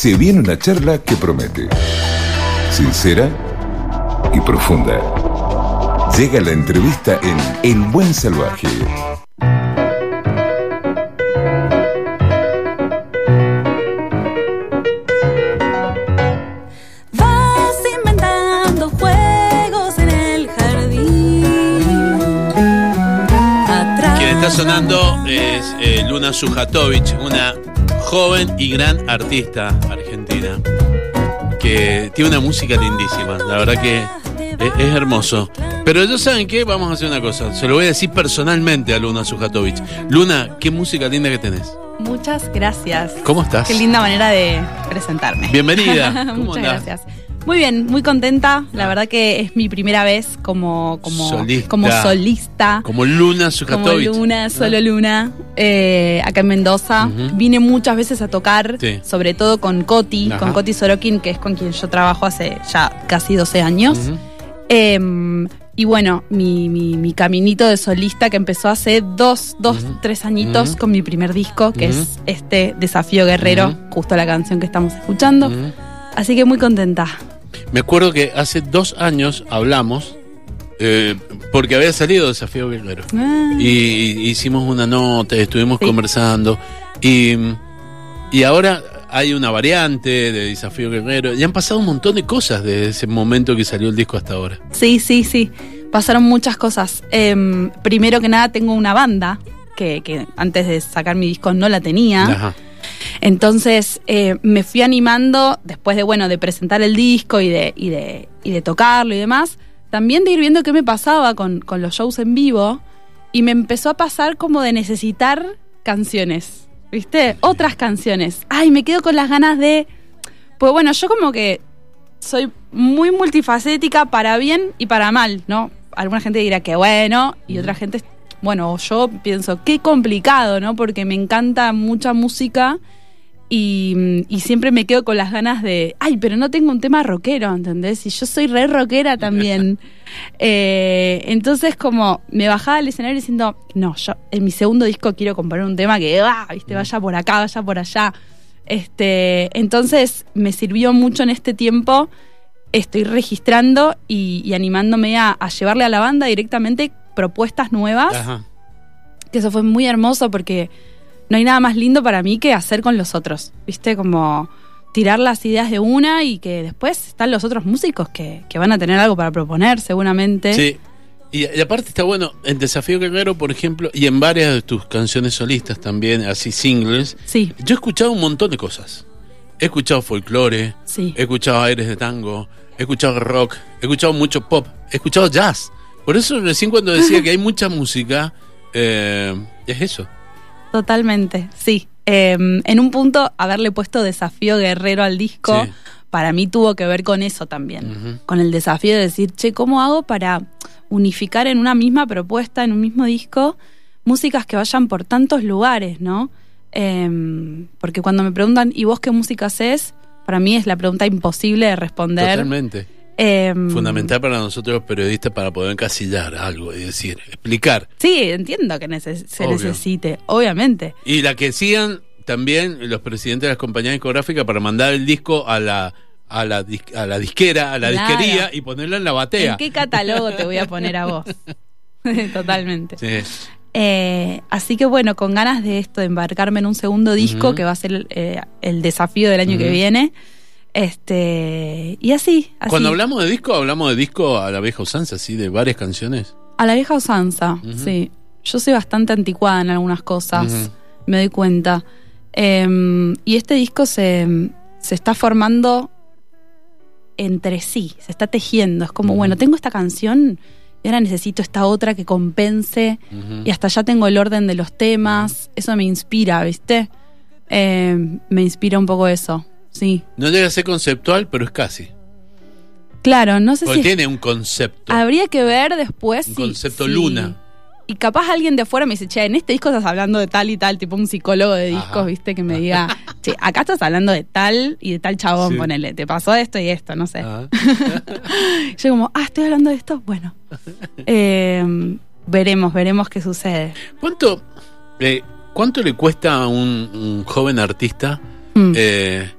Se viene una charla que promete. Sincera y profunda. Llega la entrevista en El Buen Salvaje. Vas inventando juegos en el jardín. Atrás Quien está sonando es eh, Luna Sujatovic, una joven y gran artista argentina que tiene una música lindísima. La verdad que es, es hermoso. Pero ellos saben qué, vamos a hacer una cosa. Se lo voy a decir personalmente a Luna Sujatovic. Luna, qué música linda que tenés. Muchas gracias. ¿Cómo estás? Qué linda manera de presentarme. Bienvenida. ¿Cómo Muchas andás? gracias. Muy bien, muy contenta. La verdad que es mi primera vez como, como, Solista. como solista. Como Luna Como. Luna, solo Luna, eh, acá en Mendoza. Vine muchas veces a tocar, Sí. sobre todo con Coti, Ajá. con Coti Sorokin, que es con quien yo trabajo hace ya casi 12 años. Eh, y bueno, mi, mi- mi caminito de solista que empezó hace dos, dos tres añitos con mi primer disco, que es este Desafío Guerrero, justo la canción que estamos escuchando. Así que muy contenta. Me acuerdo que hace dos años hablamos, eh, porque había salido Desafío Guerrero. Ah, Y, y hicimos una nota, estuvimos Sí. conversando. Y, y ahora hay una variante de Desafío Guerrero. Y han pasado un montón de cosas desde ese momento que salió el disco hasta ahora. Sí, sí, sí. Pasaron muchas cosas. Em, primero que nada, tengo una banda que, que antes de sacar mi disco no la tenía. Ajá. Entonces eh, me fui animando después de bueno de presentar el disco y de, y de, y de tocarlo y demás, también de ir viendo qué me pasaba con, con los shows en vivo y me empezó a pasar como de necesitar canciones, ¿viste? Otras canciones. Ay, me quedo con las ganas de... Pues bueno, yo como que soy muy multifacética para bien y para mal, ¿no? Alguna gente dirá que bueno y otra gente, bueno, yo pienso, qué complicado, ¿no? Porque me encanta mucha música y, y siempre me quedo con las ganas de, ay, pero no tengo un tema rockero, ¿entendés? Y yo soy re rockera también. Eh, entonces como me bajaba del escenario diciendo, no, yo en mi segundo disco quiero componer un tema que, ah, viste, vaya por acá, vaya por allá. Este, entonces me sirvió mucho en este tiempo. Estoy registrando y, y animándome a, a llevarle a la banda directamente propuestas nuevas Ajá. que eso fue muy hermoso porque no hay nada más lindo para mí que hacer con los otros, ¿viste? Como tirar las ideas de una y que después están los otros músicos que, que van a tener algo para proponer seguramente. Sí. Y, y aparte está bueno, en Desafío Guerrero, por ejemplo, y en varias de tus canciones solistas también, así singles, Sí, yo he escuchado un montón de cosas. He escuchado folclore, sí. He escuchado aires de tango, he escuchado rock, he escuchado mucho pop, he escuchado jazz. Por eso recién cuando decía que hay mucha música, eh, es eso. Totalmente, sí. Eh, en un punto, haberle puesto desafío guerrero al disco, Sí. para mí tuvo que ver con eso también. Con el desafío de decir, che, ¿cómo hago para unificar en una misma propuesta, en un mismo disco, músicas que vayan por tantos lugares, ¿no? Eh, porque cuando me preguntan, ¿y vos qué música haces? Para mí es la pregunta imposible de responder. Totalmente. Eh, Fundamental para nosotros los periodistas para poder encasillar algo y decir, explicar. Sí, entiendo que neces- se Obvio. necesite, obviamente. Y la que sigan también los presidentes de las compañías discográficas para mandar el disco a la a la, dis- a la disquera, a la Claro. disquería y ponerla en la batea. ¿En qué catálogo te voy a poner a vos? Totalmente. Sí. Eh, así que bueno, con ganas de esto, de embarcarme en un segundo disco que va a ser eh, el desafío del año que viene. Este, y así, así. Cuando hablamos de disco, hablamos de disco a la vieja usanza, así, de varias canciones. A la vieja usanza, sí. Yo soy bastante anticuada en algunas cosas, me doy cuenta. Eh, y este disco se, se está formando entre sí, se está tejiendo. Es como, bueno, tengo esta canción y ahora necesito esta otra que compense. Y hasta ya tengo el orden de los temas. Eso me inspira, ¿viste? Eh, me inspira un poco eso, sí. No llega a ser conceptual, pero es casi. Claro, no sé Porque si tiene un concepto. habría que ver después Un si- concepto si- luna. Y capaz alguien de afuera me dice, che, en este disco estás hablando de tal y tal, tipo un psicólogo de discos, Ajá. ¿viste? Que me diga, che, acá estás hablando de tal y de tal chabón, Sí. ponele, te pasó esto y esto, no sé. Ah. Yo como, ah, estoy hablando de esto, bueno. Eh, veremos, veremos qué sucede. ¿Cuánto, eh, ¿Cuánto le cuesta a un, un joven artista Mm. eh,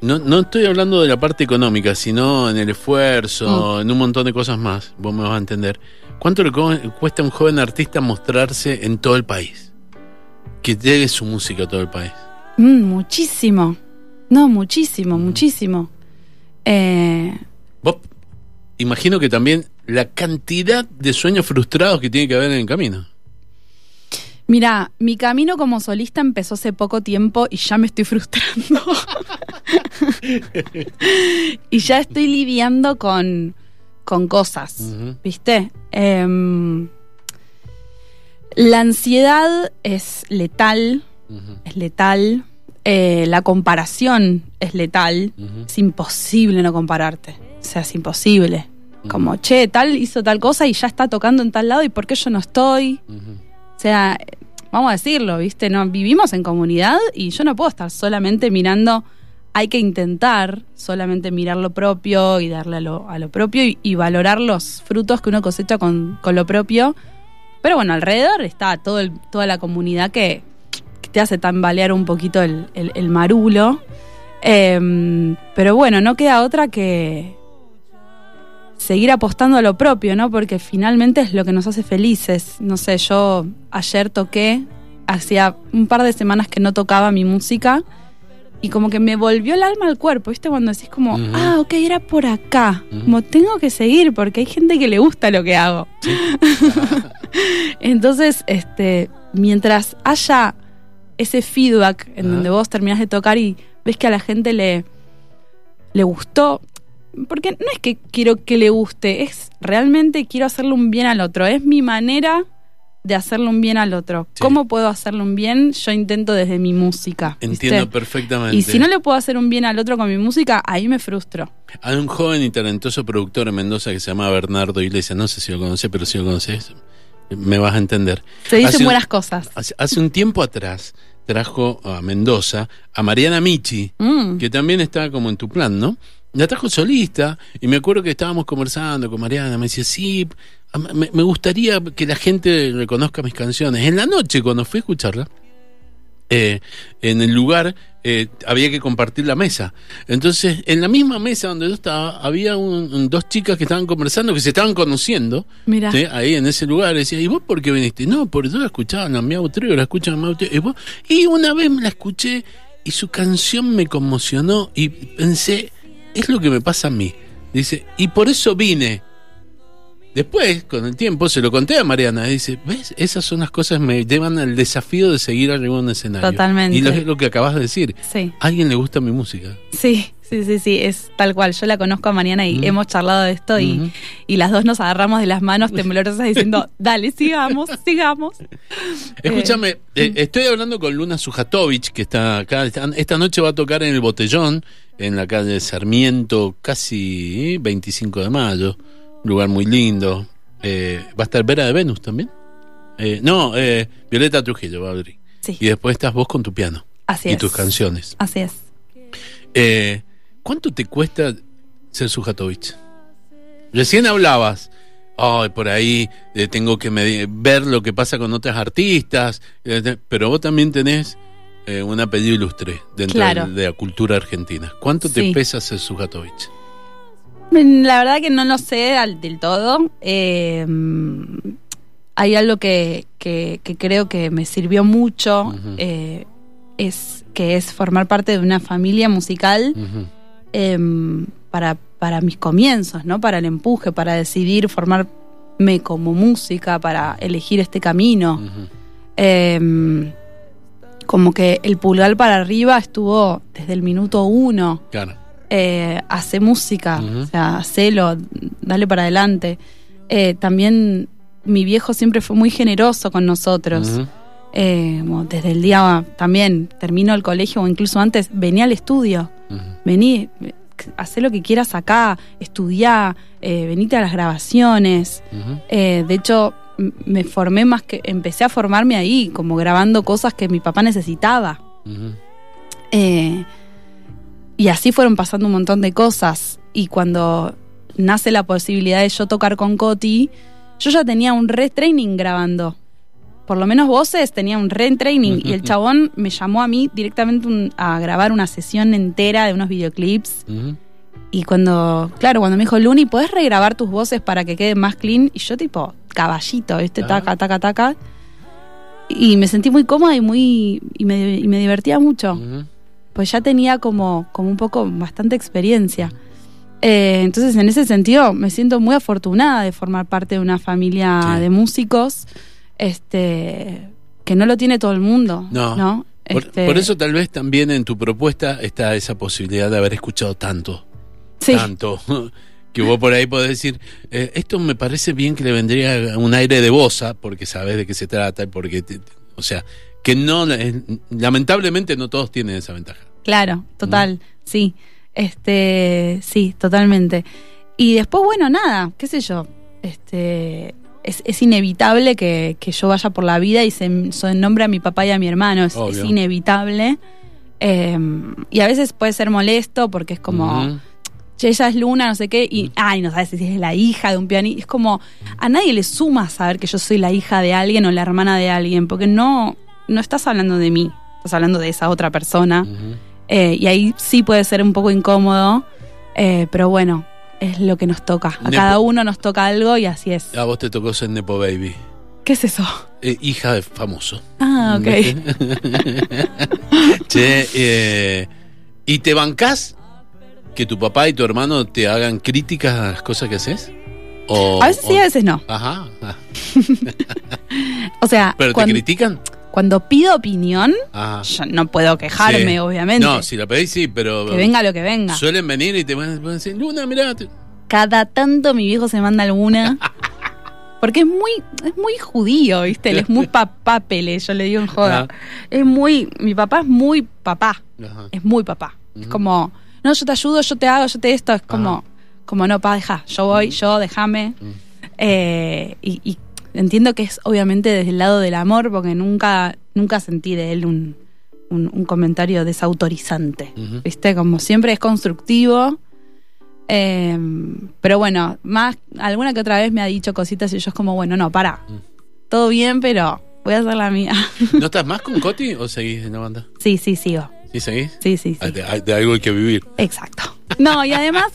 No, no estoy hablando de la parte económica, sino en el esfuerzo, en un montón de cosas más. Vos me vas a entender. ¿Cuánto le cuesta a un joven artista mostrarse en todo el país? Que llegue su música a todo el país. Mm, muchísimo. No, muchísimo, muchísimo. Eh, Vos, imagino que también la cantidad de sueños frustrados que tiene que haber en el camino. Mira, mi camino como solista empezó hace poco tiempo y ya me estoy frustrando. y ya estoy lidiando con, con cosas. ¿viste? Em, la ansiedad es letal, es letal. Eh, la comparación es letal. Es imposible no compararte. O sea, es imposible. Como, che, tal hizo tal cosa y ya está tocando en tal lado y por qué yo no estoy. O sea, vamos a decirlo, ¿viste? No, vivimos en comunidad y yo no puedo estar solamente mirando, hay que intentar solamente mirar lo propio y darle a lo, a lo propio y, valorar los frutos que uno cosecha con, con lo propio. Pero bueno, alrededor está todo toda la comunidad que, te hace tambalear un poquito el, el- el marulo. Em, pero bueno, no queda otra que seguir apostando a lo propio, ¿no? Porque finalmente es lo que nos hace felices. No sé, yo ayer toqué, hacía un par de semanas que no tocaba mi música y como que me volvió el alma al cuerpo, ¿viste? Cuando decís como, ah, ok, era por acá. Como tengo que seguir porque hay gente que le gusta lo que hago. Entonces, este, mientras haya ese feedback en donde vos terminás de tocar y ves que a la gente le, le gustó, porque no es que quiero que le guste, es realmente quiero hacerle un bien al otro, es mi manera de hacerle un bien al otro. Sí. ¿Cómo puedo hacerle un bien? Yo intento desde mi música. ¿viste? Entiendo perfectamente. Y si no le puedo hacer un bien al otro con mi música, ahí me frustro. Hay un joven y talentoso productor en Mendoza que se llama Bernardo Iglesias. No sé si lo conoces, pero si lo conoces, me vas a entender. Se dicen Hace un- buenas cosas. Hace, hace un tiempo atrás trajo a Mendoza a Mariana Michi, Mm. que también está como en tu plan, ¿no? La trajo solista y me acuerdo que estábamos conversando con Mariana, me decía, sí, me, me gustaría que la gente reconozca mis canciones. En la noche, cuando fui a escucharla, eh, en el lugar eh, había que compartir la mesa. Entonces, en la misma mesa donde yo estaba, había un- un- dos chicas que estaban conversando, que se estaban conociendo, Mira. ¿sí? ahí en ese lugar. Decía, ¿y vos por qué viniste? No, porque yo la escuchaba en la Miau Trio, la escuchaba en Miau Trio. ¿Y, vos? y una vez me la escuché y su canción me conmocionó y pensé, es lo que me pasa a mí. Dice, y por eso vine. Después, con el tiempo, se lo conté a Mariana. y Dice, ¿ves? Esas son las cosas que me llevan al desafío de seguir arriba de un escenario. Totalmente. Y lo, es lo que acabas de decir. Sí. ¿A alguien le gusta mi música? Sí, sí, sí, sí, es tal cual. Yo la conozco a Mariana y hemos charlado de esto y, y las dos nos agarramos de las manos temblorosas diciendo, dale, sigamos, sigamos. Escúchame, eh, estoy hablando con Luna Sujatovic, que está acá. Esta, noche va a tocar en el Botellón, en la calle Sarmiento, casi eh, 25 de mayo. Lugar muy lindo. Eh, va a estar Vera de Venus también. Eh, no, eh, Violeta Trujillo va a abrir. Sí, Y después estás vos con tu piano así y es. tus canciones. Así es. Eh, ¿Cuánto te cuesta ser Sujatovic? Recién hablabas, ay, por ahí eh, tengo que ver lo que pasa con otras artistas, pero vos también tenés eh, un apellido ilustre dentro Claro. de la cultura argentina. ¿Cuánto te pesa ser Sujatovic? La verdad que no lo sé del todo. Eh, hay algo que, que- que creo que me sirvió mucho, eh, es que es formar parte de una familia musical em, para, para mis comienzos, ¿no? Para el empuje, para decidir formarme como música, para elegir este camino. Em, como que el pulgar para arriba estuvo desde el minuto uno. Claro. Eh, hace música, o sea, hacelo, dale para adelante. Eh, también mi viejo siempre fue muy generoso con nosotros. Eh, como desde el día también termino el colegio o incluso antes, venía al estudio vení, hacé lo que quieras acá, estudiá, eh, venite a las grabaciones. Eh, de hecho, me formé más que, empecé a formarme ahí, como grabando cosas que mi papá necesitaba. Eh, y así fueron pasando un montón de cosas. Y cuando nace la posibilidad de yo tocar con Coti, yo ya tenía un retraining grabando. por lo menos voces, tenía un retraining y el chabón me llamó a mí directamente un- a grabar una sesión entera de unos videoclips. Y cuando, claro, cuando me dijo, Luni, ¿podés regrabar tus voces para que queden más clean? Y yo tipo, caballito, ¿viste? Taca, taca, taca. Y me sentí muy cómoda y muy y me, y me divertía mucho. Pues ya tenía como, como un poco bastante experiencia. Eh, entonces, en ese sentido, me siento muy afortunada de formar parte de una familia Sí. de músicos este que no lo tiene todo el mundo. No. ¿no? Por, Este, por eso tal vez también en tu propuesta está esa posibilidad de haber escuchado tanto, sí, tanto, que vos por ahí podés decir, eh, esto me parece bien que le vendría un aire de bosa, porque sabes de qué se trata, y porque, te- te- o sea, que no, eh, lamentablemente no todos tienen esa ventaja. Claro, total, sí. Este, sí, totalmente. Y después, bueno, nada, qué sé yo. Este, es, es inevitable que, que yo vaya por la vida y se, se nombre a mi papá y a mi hermano. Es, inevitable. Eh, y a veces puede ser molesto porque es como, che, ella es Luna, no sé qué, y, ay, no sabes si es la hija de un pianista. Es como, a nadie le suma saber que yo soy la hija de alguien o la hermana de alguien, porque no, no estás hablando de mí, estás hablando de esa otra persona. Eh, y ahí sí puede ser un poco incómodo, eh, pero bueno, es lo que nos toca. A Nepo- cada uno nos toca algo y así es. A vos te tocó ser Nepo Baby, ¿Qué es eso? eh, hija de famoso. Ah, ok. che, eh, ¿y te bancás que tu papá y tu hermano te hagan críticas a las cosas que haces? O, A veces sí, a veces no. Ajá. O sea, ¿Pero te critican? Cuando pido opinión, Ajá. yo no puedo quejarme, Sí. obviamente. No, si la pedís sí, pero... Que venga lo que venga. Suelen venir y te van a decir, Luna, mirá. Cada tanto mi viejo se manda alguna. Porque es muy, es muy judío, ¿viste? Él es muy papápele, yo le digo en joda. Ajá. Es muy, mi papá es muy papá. Ajá. es muy papá. Es como, no, yo te ayudo, yo te hago, yo te esto. Es como, como no, pa, deja, yo voy, yo, déjame. Eh, y, y entiendo que es obviamente desde el lado del amor, porque nunca, nunca sentí de él un, un, un comentario desautorizante. ¿Viste? Como siempre es constructivo. Eh, pero bueno, más alguna que otra vez me ha dicho cositas y yo es como, bueno, no, para. Mm. Todo bien, pero voy a hacer la mía. ¿No estás más con Coti o seguís en la banda? sí, sí, sigo. ¿Sí seguís? Sí, sí, sí. Ah, De, de algo hay que vivir. Exacto. No, y además,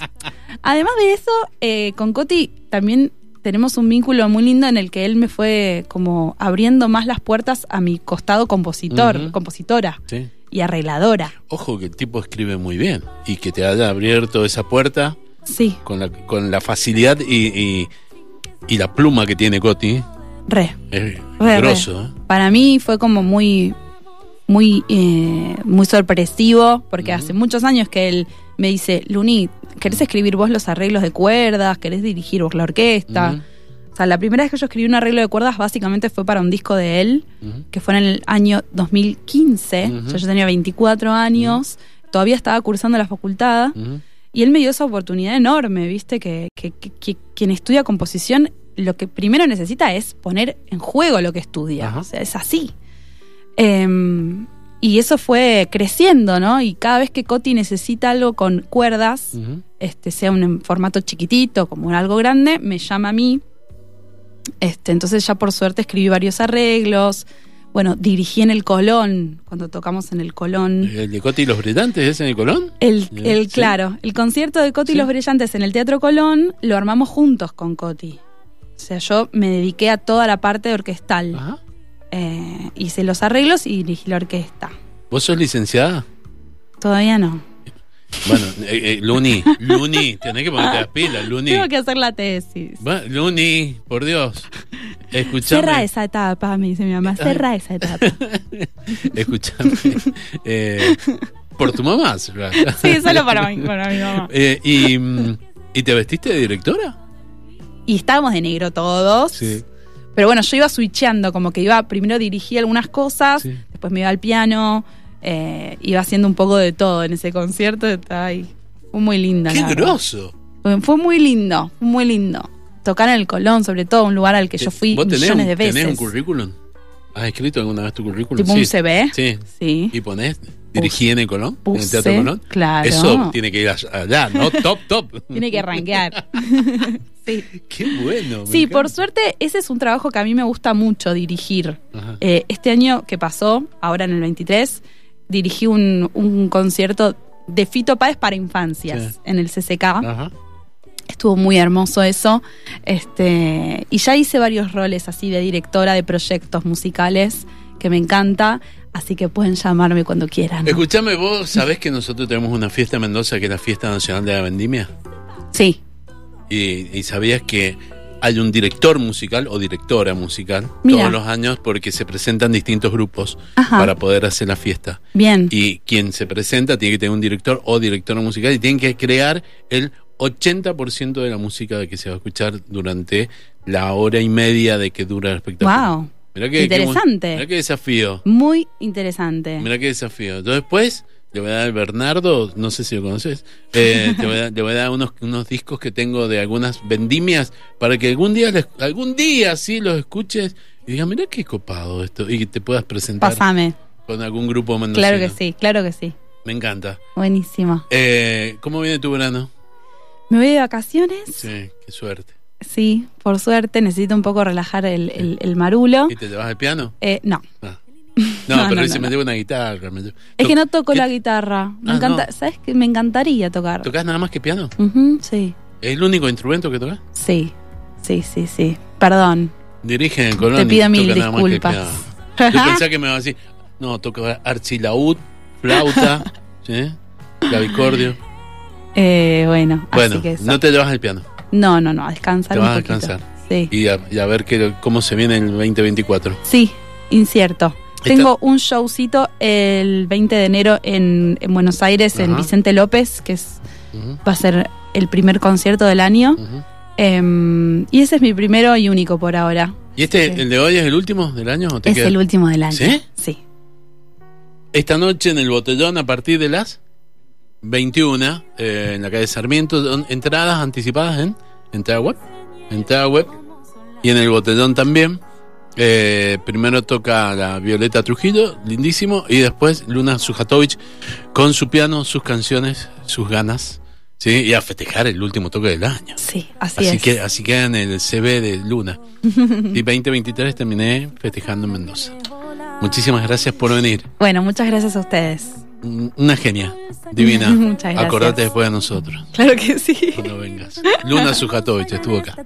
además de eso, eh, con Coti también tenemos un vínculo muy lindo en el que él me fue como abriendo más las puertas a mi costado compositor, compositora Sí. y arregladora. Ojo que el tipo escribe muy bien y que te haya abierto esa puerta Sí, con la, con la facilidad y, y, y la pluma que tiene Coti. re. Es re, grosso, re. ¿eh? Para mí fue como muy, muy, eh, muy sorpresivo, porque hace muchos años que él me dice, Luni, ¿querés escribir vos los arreglos de cuerdas? ¿Querés dirigir vos la orquesta? O sea, la primera vez que yo escribí un arreglo de cuerdas básicamente fue para un disco de él, que fue en el año 2015. Ujú. O sea, yo tenía 24 años, todavía estaba cursando la facultad, y él me dio esa oportunidad enorme, ¿viste? Que, que- que- que quien estudia composición lo que primero necesita es poner en juego lo que estudia. O sea, es así. Em, y eso fue creciendo, ¿no? Y cada vez que Coti necesita algo con cuerdas, este, sea un formato chiquitito, como un algo grande, me llama a mí. Este, entonces ya por suerte escribí varios arreglos. Bueno, dirigí en el Colón, cuando tocamos en el Colón. ¿El de Coti y los Brillantes es en el Colón? El, el sí. claro, el concierto de Coti y los Brillantes en el Teatro Colón lo armamos juntos con Coti. O sea, yo me dediqué a toda la parte orquestal. Ajá. Eh, hice los arreglos y dirigí la orquesta. ¿Vos sos licenciada? Todavía no. Bueno, eh, eh, Luni, Luni, tenés que ponerte las pilas, Luni. Tengo que hacer la tesis. Va, Luni, por Dios. Escuchame. Cerra esa etapa, me dice mi mamá. Cerra esa etapa. Escuchame. Eh, por tu mamá. Sí, solo para mí, para mi mamá. Eh, y, mm, ¿Y te vestiste de directora? Y estábamos de negro todos. Sí. Pero bueno, yo iba switcheando, como que iba, primero dirigí algunas cosas, Sí. después me iba al piano, eh, iba haciendo un poco de todo en ese concierto. Estaba ahí. Fue muy linda. ¡Qué grosso! Fue, fue muy lindo, muy lindo. Tocar en el Colón, sobre todo, un lugar al que yo fui ¿Vos tenés millones un, de veces. tenés un currículum? ¿Has escrito alguna vez tu currículum? Tipo un CV. Sí. Sí. ¿Y ponés? ¿Dirigí en el Colón? ¿En el Teatro Colón? claro. Eso tiene que ir allá, ¿no? Top, top. Tiene que arranquear. Sí. Qué bueno. Sí, por suerte, ese es un trabajo que a mí me gusta mucho dirigir. Eh, este año que pasó, ahora en el 23, dirigí un, un concierto de Fito Páez para infancias Sí. en el CCK. Ajá. Estuvo muy hermoso eso. Este, y ya hice varios roles así de directora de proyectos musicales que me encanta. Así que pueden llamarme cuando quieran. Escuchame, vos sabés que nosotros tenemos una fiesta en Mendoza que es la Fiesta Nacional de la Vendimia. Sí, Y, y sabías que hay un director musical o directora musical Mira. todos los años porque se presentan distintos grupos Ajá. para poder hacer la fiesta. bien. Y quien se presenta tiene que tener un director o directora musical y tienen que crear el 80% de la música que se va a escuchar durante la hora y media de que dura el espectáculo. Wow. Mirá que, Interesante. Mirá qué desafío. Muy interesante. Mirá qué desafío. Entonces, después le voy a dar Bernardo, no sé si lo conoces, eh, voy a le voy a dar unos, unos discos que tengo de algunas vendimias para que algún día, les- algún día sí los escuches y digas, mirá qué copado esto y que te puedas presentar Pásame. con algún grupo mendocino. Claro que sí, claro que sí. Me encanta. Buenísimo. Eh, ¿Cómo viene tu verano? ¿Me voy de vacaciones? Sí, qué suerte. Sí, por suerte. Necesito un poco relajar el, el- el marulo. ¿Y te llevas al piano? Eh, no. Ah. No, No, pero no, dice, me llevo una guitarra. me llevo- Es que no toco ¿Qué- la guitarra. Me Ah, encanta. ¿Sabes qué? Me encantaría tocar. ¿Tocás nada más que piano? Ujú, sí, ¿Es el único instrumento que tocas? sí, sí, sí, sí. Perdón. Dirige en Colón. Te pido mil que disculpas. Yo pensaba que me iba a decir, no, toca archilaúd, flauta, ¿sí? clavicordio. Eh, bueno, Bueno, así que eso. no te llevas al piano. No, no, no, a descansar Te un vas a poquito. descansar. Sí, Y a, y a ver qué, cómo se viene el 2024. sí, incierto. Tengo un showcito el 20 de enero en, en Buenos Aires, en. Vicente López, que es, va a ser el primer concierto del año. Em, y ese es mi primero y único por ahora. ¿Y este, Sí. el de hoy es el último del año? ¿o te Es queda? el último del año. ¿Sí? Sí. Esta noche en el Botellón a partir de las 21 eh, en la calle Sarmiento. Entradas anticipadas en entrada web. Entrada web. Y en el Botellón también. Eh, primero toca la Violeta Trujillo, lindísimo. Y después Luna Sujatovic con su piano, sus canciones, sus ganas. ¿sí? Y a festejar el último toque del año. Sí, así, Así, es. que, así queda en el CV de Luna. y 2023 terminé festejando en Mendoza. Muchísimas gracias por venir. Bueno, muchas gracias a ustedes. Una genia, divina. Muchas gracias. Acordate después de nosotros, Claro que sí. cuando vengas. Luna Sujatovic estuvo acá.